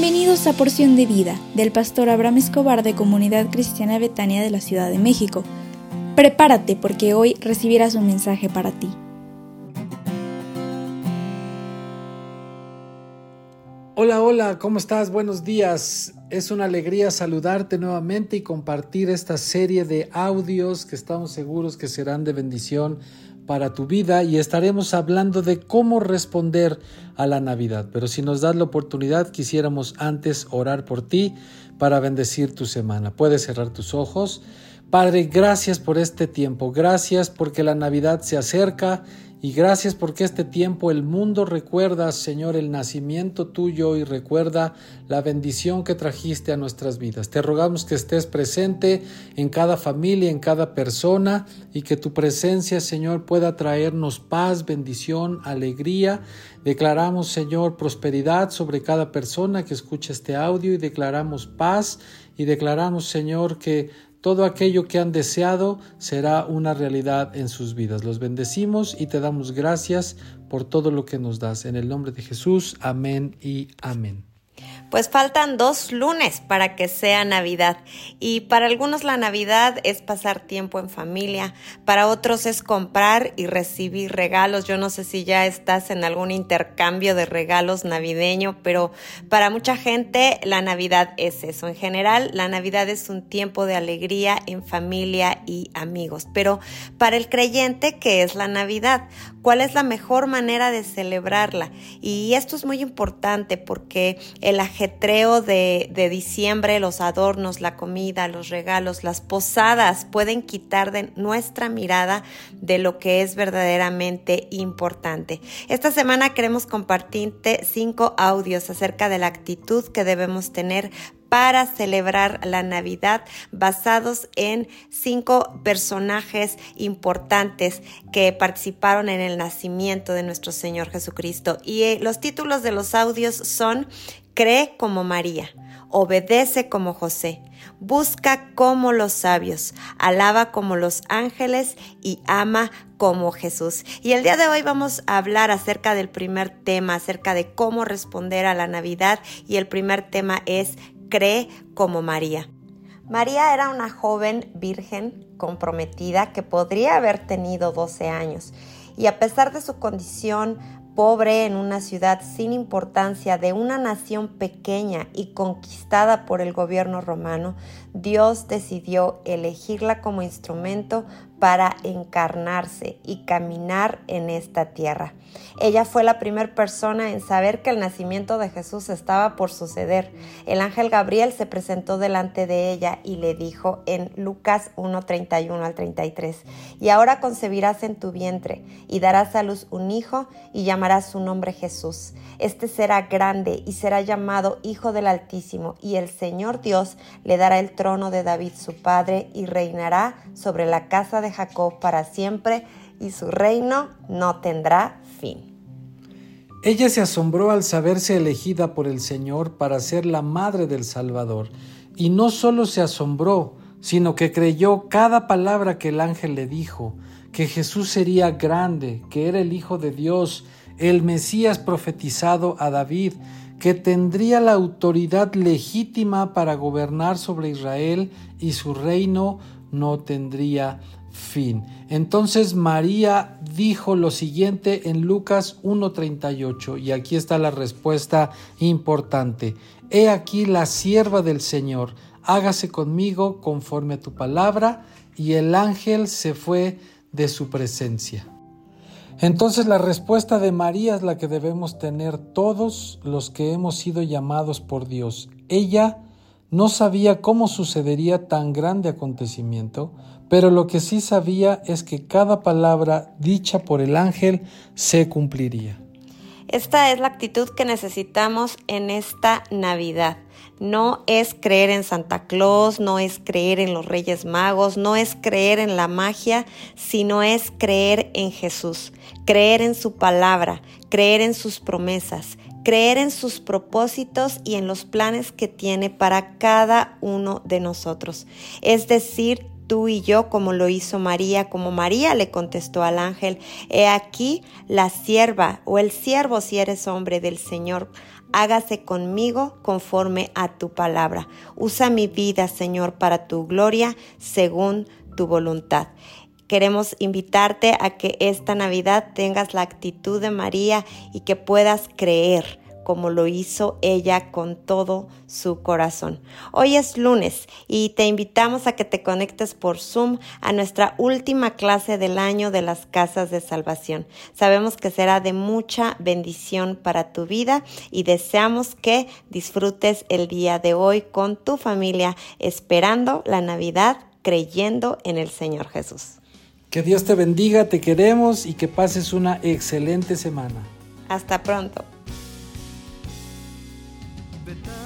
Bienvenidos a Porción de Vida del pastor Abraham Escobar de Comunidad Cristiana Betania de la Ciudad de México. Prepárate porque hoy recibirás un mensaje para ti. Hola, hola, ¿cómo estás? Buenos días. Es una alegría saludarte nuevamente y compartir esta serie de audios que estamos seguros que serán de bendición para tu vida y estaremos hablando de cómo responder a la Navidad. Pero si nos das la oportunidad, quisiéramos antes orar por ti para bendecir tu semana. Puedes cerrar tus ojos. Padre, gracias por este tiempo. Gracias porque la Navidad se acerca y gracias porque este tiempo el mundo recuerda, Señor, el nacimiento tuyo y recuerda la bendición que trajiste a nuestras vidas. Te rogamos que estés presente en cada familia, en cada persona y que tu presencia, Señor, pueda traernos paz, bendición, alegría. Declaramos, Señor, prosperidad sobre cada persona que escucha este audio y declaramos paz y declaramos, Señor, que todo aquello que han deseado será una realidad en sus vidas. Los bendecimos y te damos gracias por todo lo que nos das. En el nombre de Jesús, amén y amén. Pues faltan dos lunes para que sea Navidad y para algunos la Navidad es pasar tiempo en familia, para otros es comprar y recibir regalos. Yo no sé si ya estás en algún intercambio de regalos navideño, pero para mucha gente la Navidad es eso. En general, la Navidad es un tiempo de alegría en familia y amigos. Pero para el creyente, ¿qué es la Navidad? ¿Cuál es la mejor manera de celebrarla? Y esto es muy importante porque el ajetreo de, de, diciembre, los adornos, la comida, los regalos, las posadas pueden quitar de nuestra mirada de lo que es verdaderamente importante. Esta semana queremos compartirte cinco audios acerca de la actitud que debemos tener para celebrar la Navidad basados en cinco personajes importantes que participaron en el nacimiento de nuestro Señor Jesucristo. Y eh, los títulos de los audios son Cree como María, obedece como José, busca como los sabios, alaba como los ángeles y ama como Jesús. Y el día de hoy vamos a hablar acerca del primer tema, acerca de cómo responder a la Navidad y el primer tema es cree como María. María era una joven virgen comprometida que podría haber tenido 12 años y a pesar de su condición pobre en una ciudad sin importancia de una nación pequeña y conquistada por el gobierno romano, Dios decidió elegirla como instrumento para encarnarse y caminar en esta tierra. Ella fue la primera persona en saber que el nacimiento de Jesús estaba por suceder. El ángel Gabriel se presentó delante de ella y le dijo en Lucas 1:31 al 33, y ahora concebirás en tu vientre y darás a luz un hijo y llamarás su nombre Jesús. Este será grande y será llamado Hijo del Altísimo, y el Señor Dios le dará el trono de David su padre y reinará sobre la casa de Jacob para siempre, y su reino no tendrá fin. Ella se asombró al saberse elegida por el Señor para ser la madre del Salvador, y no solo se asombró, sino que creyó cada palabra que el ángel le dijo, que Jesús sería grande, que era el Hijo de Dios, el Mesías profetizado a David, que tendría la autoridad legítima para gobernar sobre Israel y su reino no tendría fin. Entonces María dijo lo siguiente en Lucas 1.38 y aquí está la respuesta importante. He aquí la sierva del Señor, hágase conmigo conforme a tu palabra y el ángel se fue de su presencia. Entonces la respuesta de María es la que debemos tener todos los que hemos sido llamados por Dios. Ella no sabía cómo sucedería tan grande acontecimiento, pero lo que sí sabía es que cada palabra dicha por el ángel se cumpliría. Esta es la actitud que necesitamos en esta Navidad. No es creer en Santa Claus, no es creer en los Reyes Magos, no es creer en la magia, sino es creer en Jesús, creer en su palabra, creer en sus promesas, creer en sus propósitos y en los planes que tiene para cada uno de nosotros. Es decir, tú y yo, como lo hizo María, como María le contestó al ángel, he aquí la sierva o el siervo si eres hombre del Señor, hágase conmigo conforme a tu palabra. Usa mi vida, Señor, para tu gloria, según tu voluntad. Queremos invitarte a que esta Navidad tengas la actitud de María y que puedas creer como lo hizo ella con todo su corazón. Hoy es lunes y te invitamos a que te conectes por Zoom a nuestra última clase del año de las casas de salvación. Sabemos que será de mucha bendición para tu vida y deseamos que disfrutes el día de hoy con tu familia esperando la Navidad creyendo en el Señor Jesús. Que Dios te bendiga, te queremos y que pases una excelente semana. Hasta pronto. better